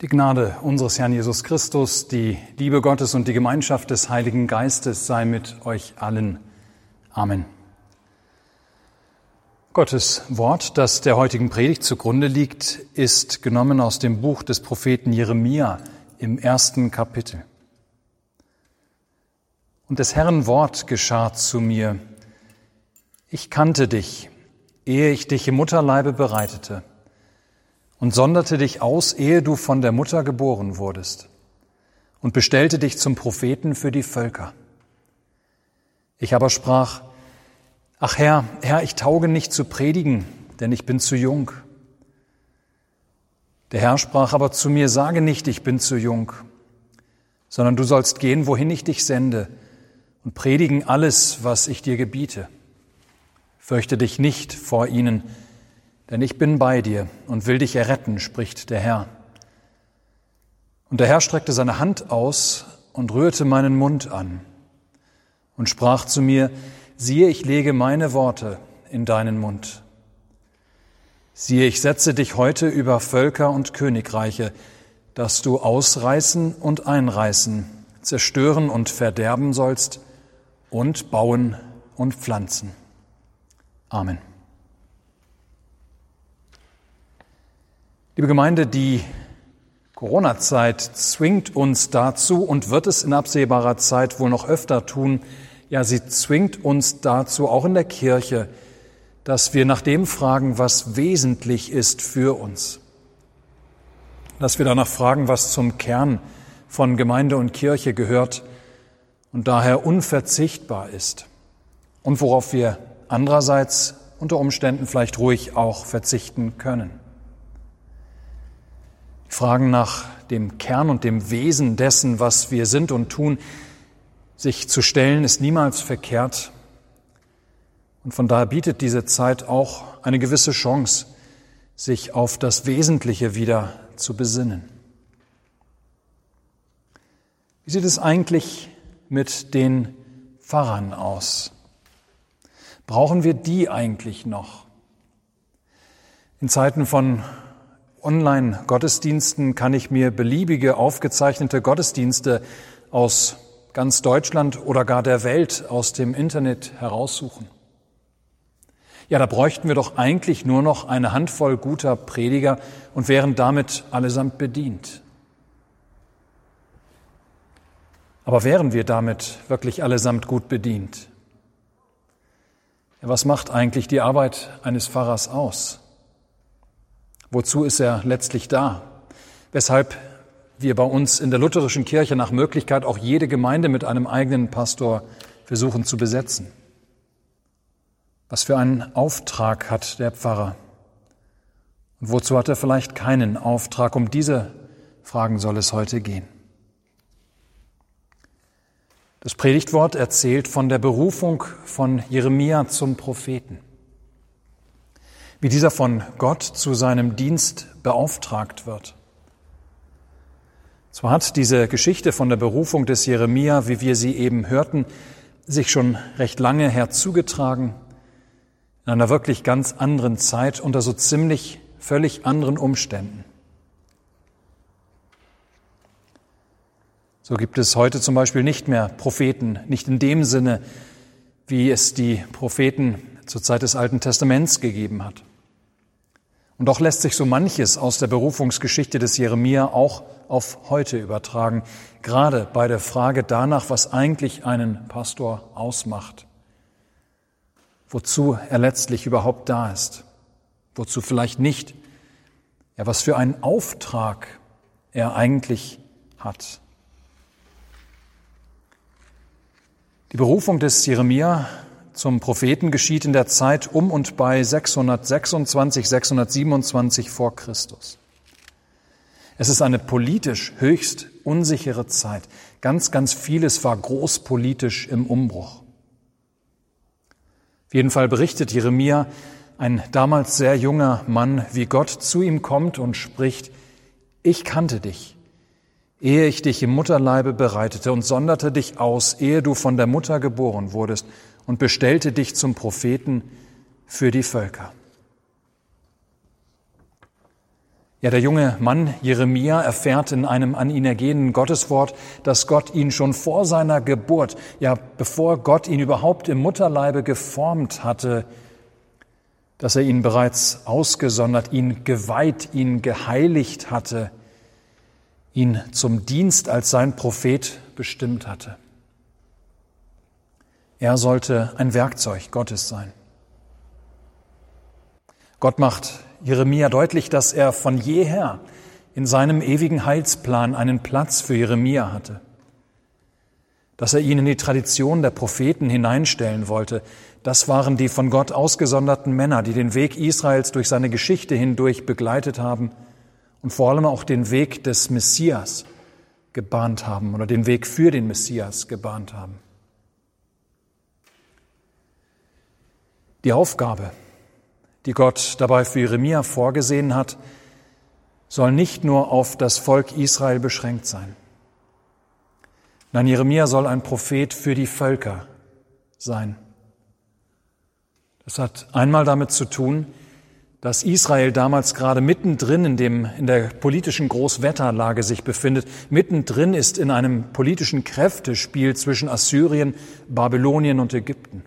Die Gnade unseres Herrn Jesus Christus, die Liebe Gottes und die Gemeinschaft des Heiligen Geistes sei mit euch allen. Amen. Gottes Wort, das der heutigen Predigt zugrunde liegt, ist genommen aus dem Buch des Propheten Jeremia im ersten Kapitel. Und des Herrn Wort geschah zu mir. Ich kannte dich, ehe ich dich im Mutterleibe bereitete und sonderte dich aus, ehe du von der Mutter geboren wurdest und bestellte dich zum Propheten für die Völker. Ich aber sprach, Ach Herr, Herr, ich tauge nicht zu predigen, denn ich bin zu jung. Der Herr sprach aber zu mir, sage nicht, ich bin zu jung, sondern du sollst gehen, wohin ich dich sende, und predigen alles, was ich dir gebiete. Fürchte dich nicht vor ihnen, denn ich bin bei dir und will dich erretten, spricht der Herr. Und der Herr streckte seine Hand aus und rührte meinen Mund an und sprach zu mir, siehe, ich lege meine Worte in deinen Mund. Siehe, ich setze dich heute über Völker und Königreiche, dass du ausreißen und einreißen, zerstören und verderben sollst und bauen und pflanzen. Amen. Liebe Gemeinde, die Corona-Zeit zwingt uns dazu und wird es in absehbarer Zeit wohl noch öfter tun. Ja, sie zwingt uns dazu, auch in der Kirche, dass wir nach dem fragen, was wesentlich ist für uns. Dass wir danach fragen, was zum Kern von Gemeinde und Kirche gehört und daher unverzichtbar ist und worauf wir andererseits unter Umständen vielleicht ruhig auch verzichten können. Fragen nach dem Kern und dem Wesen dessen, was wir sind und tun, sich zu stellen, ist niemals verkehrt. Und von daher bietet diese Zeit auch eine gewisse Chance, sich auf das Wesentliche wieder zu besinnen. Wie sieht es eigentlich mit den Pfarrern aus? Brauchen wir die eigentlich noch? In Zeiten von Online-Gottesdiensten kann ich mir beliebige aufgezeichnete Gottesdienste aus ganz Deutschland oder gar der Welt aus dem Internet heraussuchen. Ja, da bräuchten wir doch eigentlich nur noch eine Handvoll guter Prediger und wären damit allesamt bedient. Aber wären wir damit wirklich allesamt gut bedient? Ja, was macht eigentlich die Arbeit eines Pfarrers aus? Wozu ist er letztlich da? Weshalb wir bei uns in der lutherischen Kirche nach Möglichkeit auch jede Gemeinde mit einem eigenen Pastor versuchen zu besetzen. Was für einen Auftrag hat der Pfarrer? Und wozu hat er vielleicht keinen Auftrag? Um diese Fragen soll es heute gehen. Das Predigtwort erzählt von der Berufung von Jeremia zum Propheten wie dieser von Gott zu seinem Dienst beauftragt wird. Zwar hat diese Geschichte von der Berufung des Jeremia, wie wir sie eben hörten, sich schon recht lange herzugetragen, in einer wirklich ganz anderen Zeit unter so ziemlich völlig anderen Umständen. So gibt es heute zum Beispiel nicht mehr Propheten, nicht in dem Sinne, wie es die Propheten zur Zeit des Alten Testaments gegeben hat. Und doch lässt sich so manches aus der Berufungsgeschichte des Jeremia auch auf heute übertragen, gerade bei der Frage danach, was eigentlich einen Pastor ausmacht, wozu er letztlich überhaupt da ist, wozu vielleicht nicht, ja, was für einen Auftrag er eigentlich hat. Die Berufung des Jeremia zum Propheten geschieht in der Zeit um und bei 626, 627 vor Christus. Es ist eine politisch höchst unsichere Zeit. Ganz, ganz vieles war großpolitisch im Umbruch. Auf jeden Fall berichtet Jeremia, ein damals sehr junger Mann, wie Gott zu ihm kommt und spricht, ich kannte dich, ehe ich dich im Mutterleibe bereitete und sonderte dich aus, ehe du von der Mutter geboren wurdest und bestellte dich zum Propheten für die Völker. Ja, der junge Mann Jeremia erfährt in einem an ihn ergehenden Gotteswort, dass Gott ihn schon vor seiner Geburt, ja, bevor Gott ihn überhaupt im Mutterleibe geformt hatte, dass er ihn bereits ausgesondert, ihn geweiht, ihn geheiligt hatte, ihn zum Dienst als sein Prophet bestimmt hatte. Er sollte ein Werkzeug Gottes sein. Gott macht Jeremia deutlich, dass er von jeher in seinem ewigen Heilsplan einen Platz für Jeremia hatte, dass er ihn in die Tradition der Propheten hineinstellen wollte. Das waren die von Gott ausgesonderten Männer, die den Weg Israels durch seine Geschichte hindurch begleitet haben und vor allem auch den Weg des Messias gebahnt haben oder den Weg für den Messias gebahnt haben. Die Aufgabe, die Gott dabei für Jeremia vorgesehen hat, soll nicht nur auf das Volk Israel beschränkt sein. Nein, Jeremia soll ein Prophet für die Völker sein. Das hat einmal damit zu tun, dass Israel damals gerade mittendrin in, dem, in der politischen Großwetterlage sich befindet. Mittendrin ist in einem politischen Kräftespiel zwischen Assyrien, Babylonien und Ägypten.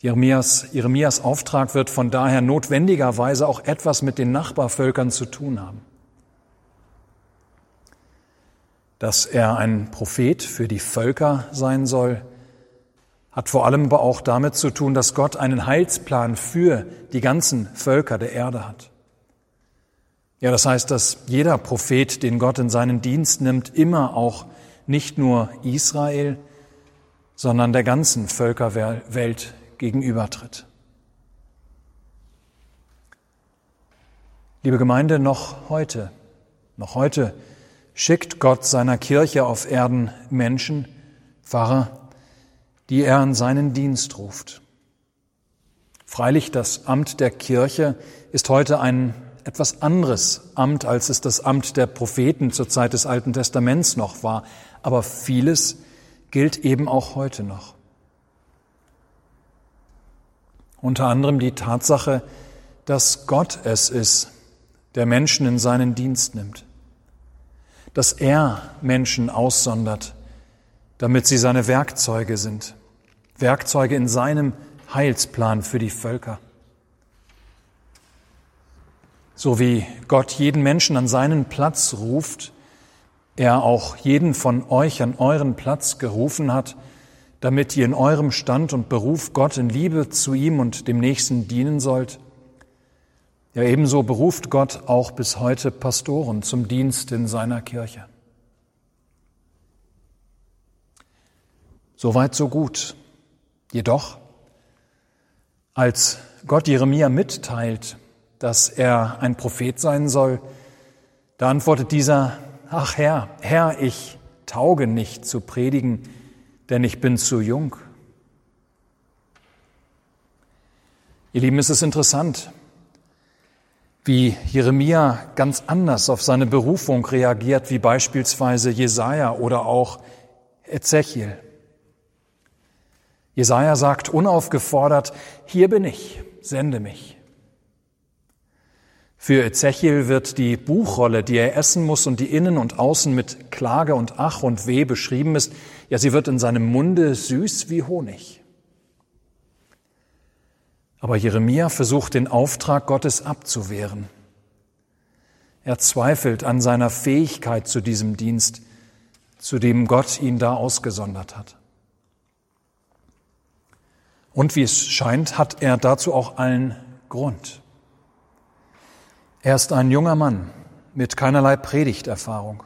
Jeremias, Jeremias Auftrag wird von daher notwendigerweise auch etwas mit den Nachbarvölkern zu tun haben. Dass er ein Prophet für die Völker sein soll, hat vor allem aber auch damit zu tun, dass Gott einen Heilsplan für die ganzen Völker der Erde hat. Ja, das heißt, dass jeder Prophet, den Gott in seinen Dienst nimmt, immer auch nicht nur Israel, sondern der ganzen Völkerwelt gegenübertritt. Liebe Gemeinde, noch heute, noch heute schickt Gott seiner Kirche auf Erden Menschen, Pfarrer, die er an seinen Dienst ruft. Freilich, das Amt der Kirche ist heute ein etwas anderes Amt, als es das Amt der Propheten zur Zeit des Alten Testaments noch war. Aber vieles gilt eben auch heute noch. Unter anderem die Tatsache, dass Gott es ist, der Menschen in seinen Dienst nimmt, dass er Menschen aussondert, damit sie seine Werkzeuge sind, Werkzeuge in seinem Heilsplan für die Völker. So wie Gott jeden Menschen an seinen Platz ruft, er auch jeden von euch an euren Platz gerufen hat, damit ihr in eurem Stand und Beruf Gott in Liebe zu ihm und dem Nächsten dienen sollt. Ja, ebenso beruft Gott auch bis heute Pastoren zum Dienst in seiner Kirche. Soweit, so gut. Jedoch, als Gott Jeremia mitteilt, dass er ein Prophet sein soll, da antwortet dieser, ach Herr, Herr, ich tauge nicht zu predigen, denn ich bin zu jung. Ihr Lieben, es ist interessant, wie Jeremia ganz anders auf seine Berufung reagiert, wie beispielsweise Jesaja oder auch Ezechiel. Jesaja sagt unaufgefordert, hier bin ich, sende mich. Für Ezechiel wird die Buchrolle, die er essen muss und die innen und außen mit Klage und Ach und Weh beschrieben ist, ja, sie wird in seinem Munde süß wie Honig. Aber Jeremia versucht den Auftrag Gottes abzuwehren. Er zweifelt an seiner Fähigkeit zu diesem Dienst, zu dem Gott ihn da ausgesondert hat. Und wie es scheint, hat er dazu auch allen Grund. Er ist ein junger Mann mit keinerlei Predigterfahrung.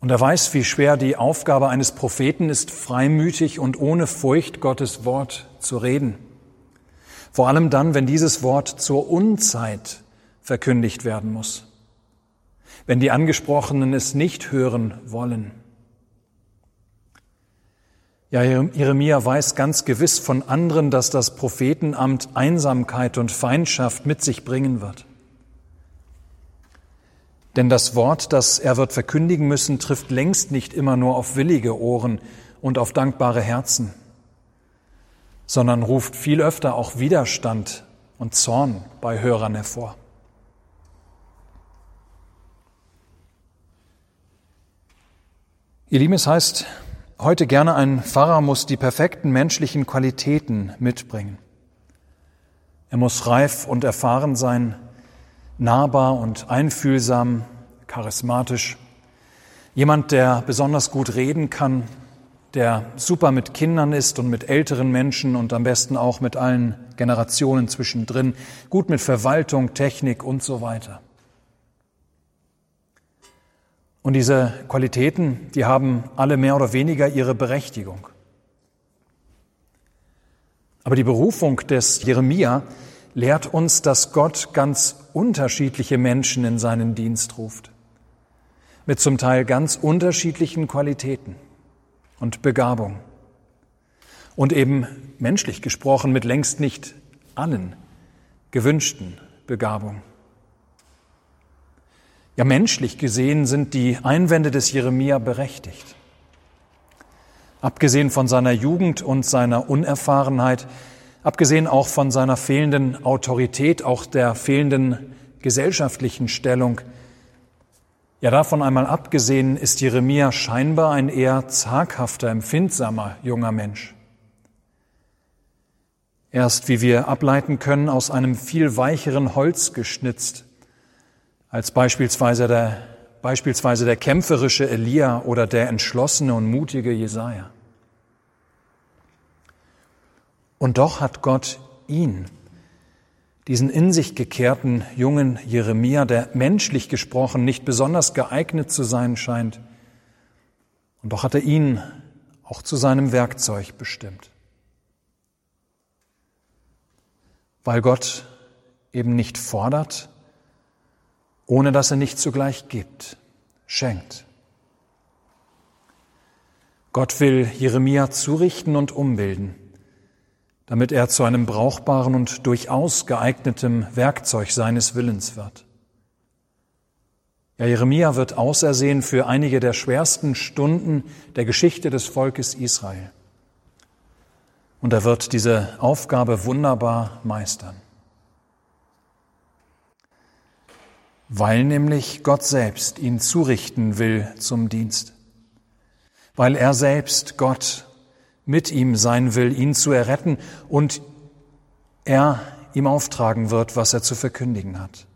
Und er weiß, wie schwer die Aufgabe eines Propheten ist, freimütig und ohne Furcht Gottes Wort zu reden. Vor allem dann, wenn dieses Wort zur Unzeit verkündigt werden muss. Wenn die Angesprochenen es nicht hören wollen. Ja, Jeremia weiß ganz gewiss von anderen, dass das Prophetenamt Einsamkeit und Feindschaft mit sich bringen wird. Denn das Wort, das er wird verkündigen müssen, trifft längst nicht immer nur auf willige Ohren und auf dankbare Herzen, sondern ruft viel öfter auch Widerstand und Zorn bei Hörern hervor. Ihr Lieben, es heißt heute gerne, ein Pfarrer muss die perfekten menschlichen Qualitäten mitbringen. Er muss reif und erfahren sein, nahbar und einfühlsam, charismatisch. Jemand, der besonders gut reden kann, der super mit Kindern ist und mit älteren Menschen und am besten auch mit allen Generationen zwischendrin, gut mit Verwaltung, Technik und so weiter. Und diese Qualitäten, die haben alle mehr oder weniger ihre Berechtigung. Aber die Berufung des Jeremia lehrt uns, dass Gott ganz unterschiedliche Menschen in seinen Dienst ruft, mit zum Teil ganz unterschiedlichen Qualitäten und Begabung. Und eben menschlich gesprochen mit längst nicht allen gewünschten Begabungen. Ja, menschlich gesehen sind die Einwände des Jeremia berechtigt. Abgesehen von seiner Jugend und seiner Unerfahrenheit, abgesehen auch von seiner fehlenden Autorität, auch der fehlenden gesellschaftlichen Stellung, ja, davon einmal abgesehen ist Jeremia scheinbar ein eher zaghafter, empfindsamer junger Mensch. Erst, wie wir ableiten können, aus einem viel weicheren Holz geschnitzt, als beispielsweise der, beispielsweise der kämpferische Elia oder der entschlossene und mutige Jesaja. Und doch hat Gott ihn diesen in sich gekehrten jungen Jeremia, der menschlich gesprochen nicht besonders geeignet zu sein scheint. Und doch hat er ihn auch zu seinem Werkzeug bestimmt. Weil Gott eben nicht fordert, ohne dass er nicht zugleich gibt, schenkt. Gott will Jeremia zurichten und umbilden damit er zu einem brauchbaren und durchaus geeignetem Werkzeug seines Willens wird. Ja, Jeremia wird ausersehen für einige der schwersten Stunden der Geschichte des Volkes Israel. Und er wird diese Aufgabe wunderbar meistern. Weil nämlich Gott selbst ihn zurichten will zum Dienst. Weil er selbst Gott mit ihm sein will, ihn zu erretten und er ihm auftragen wird, was er zu verkündigen hat.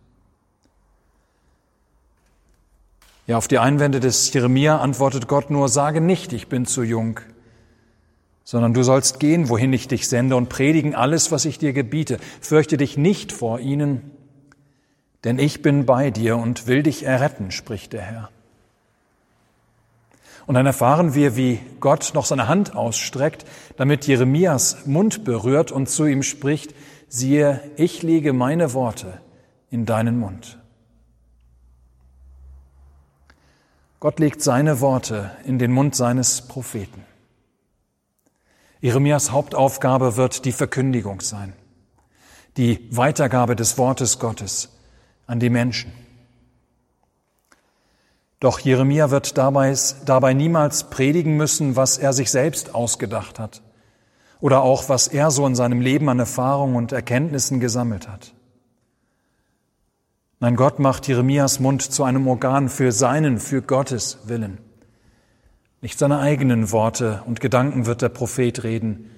Ja, auf die Einwände des Jeremia antwortet Gott nur, sage nicht, ich bin zu jung, sondern du sollst gehen, wohin ich dich sende und predigen alles, was ich dir gebiete. Fürchte dich nicht vor ihnen, denn ich bin bei dir und will dich erretten, spricht der Herr. Und dann erfahren wir, wie Gott noch seine Hand ausstreckt, damit Jeremias Mund berührt und zu ihm spricht, siehe, ich lege meine Worte in deinen Mund. Gott legt seine Worte in den Mund seines Propheten. Jeremias Hauptaufgabe wird die Verkündigung sein, die Weitergabe des Wortes Gottes an die Menschen. Doch Jeremia wird dabei, dabei niemals predigen müssen, was er sich selbst ausgedacht hat oder auch was er so in seinem Leben an Erfahrungen und Erkenntnissen gesammelt hat. Nein, Gott macht Jeremias Mund zu einem Organ für seinen, für Gottes Willen. Nicht seine eigenen Worte und Gedanken wird der Prophet reden,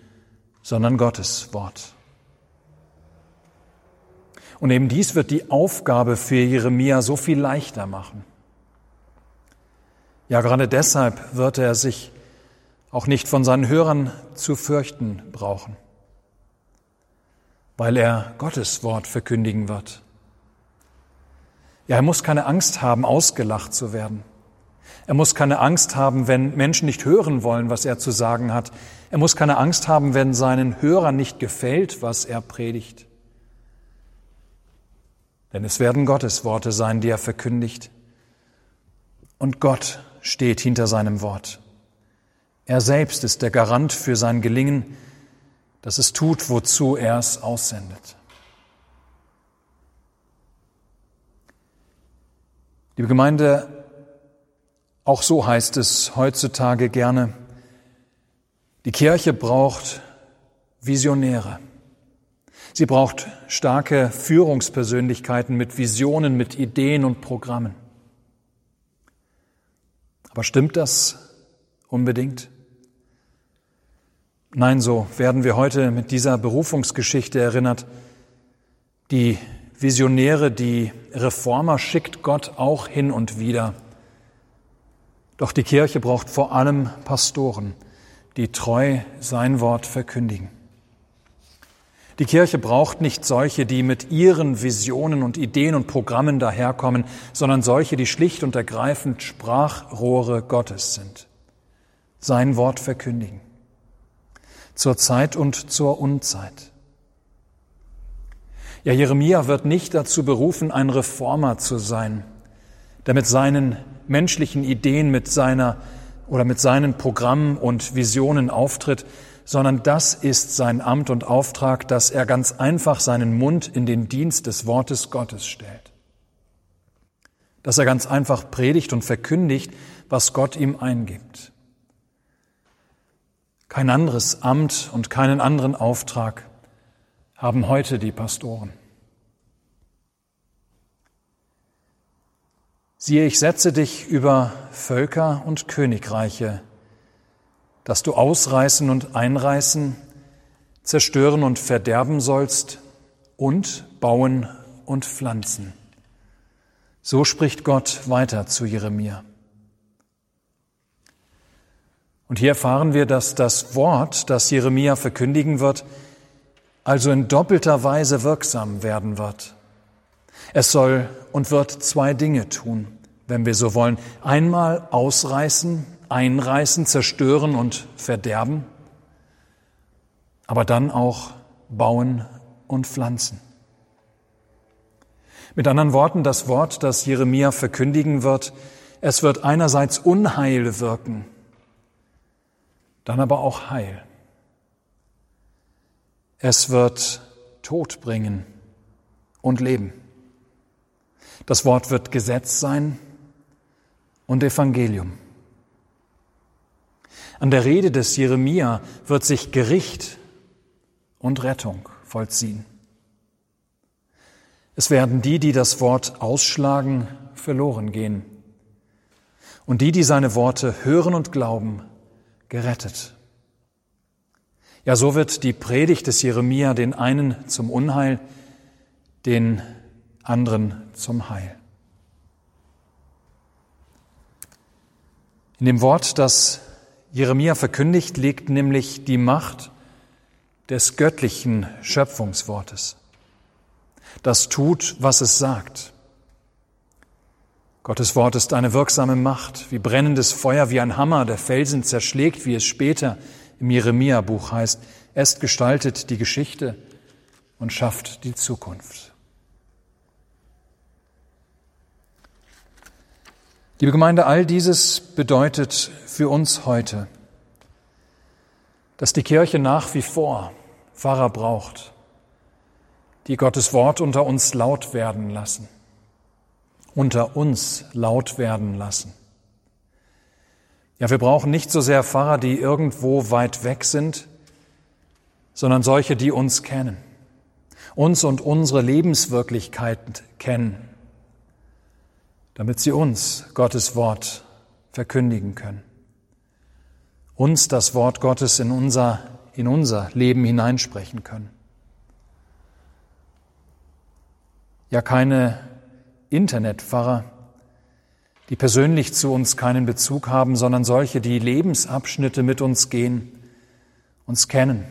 sondern Gottes Wort. Und eben dies wird die Aufgabe für Jeremia so viel leichter machen. Ja, gerade deshalb wird er sich auch nicht von seinen Hörern zu fürchten brauchen, weil er Gottes Wort verkündigen wird. Ja, er muss keine Angst haben, ausgelacht zu werden. Er muss keine Angst haben, wenn Menschen nicht hören wollen, was er zu sagen hat. Er muss keine Angst haben, wenn seinen Hörern nicht gefällt, was er predigt. Denn es werden Gottes Worte sein, die er verkündigt. Und Gott steht hinter seinem Wort. Er selbst ist der Garant für sein Gelingen, dass es tut, wozu er es aussendet. Liebe Gemeinde, auch so heißt es heutzutage gerne, die Kirche braucht Visionäre. Sie braucht starke Führungspersönlichkeiten mit Visionen, mit Ideen und Programmen. Aber stimmt das unbedingt? Nein, so werden wir heute mit dieser Berufungsgeschichte erinnert. Die Visionäre, die Reformer schickt Gott auch hin und wieder. Doch die Kirche braucht vor allem Pastoren, die treu sein Wort verkündigen. Die Kirche braucht nicht solche, die mit ihren Visionen und Ideen und Programmen daherkommen, sondern solche, die schlicht und ergreifend Sprachrohre Gottes sind, sein Wort verkündigen, zur Zeit und zur Unzeit. Ja, Jeremia wird nicht dazu berufen, ein Reformer zu sein, der mit seinen menschlichen Ideen, mit seiner oder mit seinen Programmen und Visionen auftritt, sondern das ist sein Amt und Auftrag, dass er ganz einfach seinen Mund in den Dienst des Wortes Gottes stellt. Dass er ganz einfach predigt und verkündigt, was Gott ihm eingibt. Kein anderes Amt und keinen anderen Auftrag haben heute die Pastoren. Siehe, ich setze dich über Völker und Königreiche, dass du ausreißen und einreißen, zerstören und verderben sollst und bauen und pflanzen. So spricht Gott weiter zu Jeremia. Und hier erfahren wir, dass das Wort, das Jeremia verkündigen wird, also in doppelter Weise wirksam werden wird. Es soll und wird zwei Dinge tun, wenn wir so wollen. Einmal ausreißen, einreißen, zerstören und verderben, aber dann auch bauen und pflanzen. Mit anderen Worten, das Wort, das Jeremia verkündigen wird, es wird einerseits Unheil wirken, dann aber auch Heil. Es wird Tod bringen und Leben. Das Wort wird Gesetz sein und Evangelium. An der Rede des Jeremia wird sich Gericht und Rettung vollziehen. Es werden die, die das Wort ausschlagen, verloren gehen. Und die, die seine Worte hören und glauben, gerettet. Ja, so wird die Predigt des Jeremia den einen zum Unheil, den anderen zum Heil. In dem Wort, das Jeremia verkündigt, liegt nämlich die Macht des göttlichen Schöpfungswortes. Das tut, was es sagt. Gottes Wort ist eine wirksame Macht, wie brennendes Feuer, wie ein Hammer, der Felsen zerschlägt, wie es später im Jeremia-Buch heißt. Es gestaltet die Geschichte und schafft die Zukunft. Liebe Gemeinde, all dieses bedeutet für uns heute, dass die Kirche nach wie vor Pfarrer braucht, die Gottes Wort unter uns laut werden lassen, unter uns laut werden lassen. Ja, wir brauchen nicht so sehr Pfarrer, die irgendwo weit weg sind, sondern solche, die uns kennen, uns und unsere Lebenswirklichkeit kennen damit sie uns Gottes Wort verkündigen können. Uns das Wort Gottes in unser, in unser Leben hineinsprechen können. Ja, keine Internetpfarrer, die persönlich zu uns keinen Bezug haben, sondern solche, die Lebensabschnitte mit uns gehen, uns kennen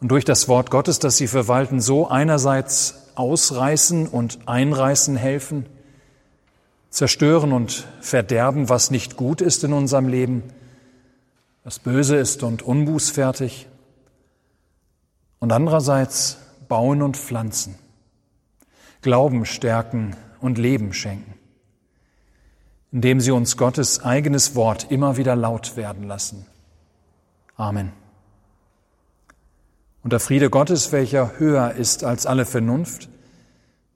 und durch das Wort Gottes, das sie verwalten, so einerseits ausreißen und einreißen helfen, zerstören und verderben, was nicht gut ist in unserem Leben, was böse ist und unbußfertig, und andererseits bauen und pflanzen, Glauben stärken und Leben schenken, indem sie uns Gottes eigenes Wort immer wieder laut werden lassen. Amen. Und der Friede Gottes, welcher höher ist als alle Vernunft,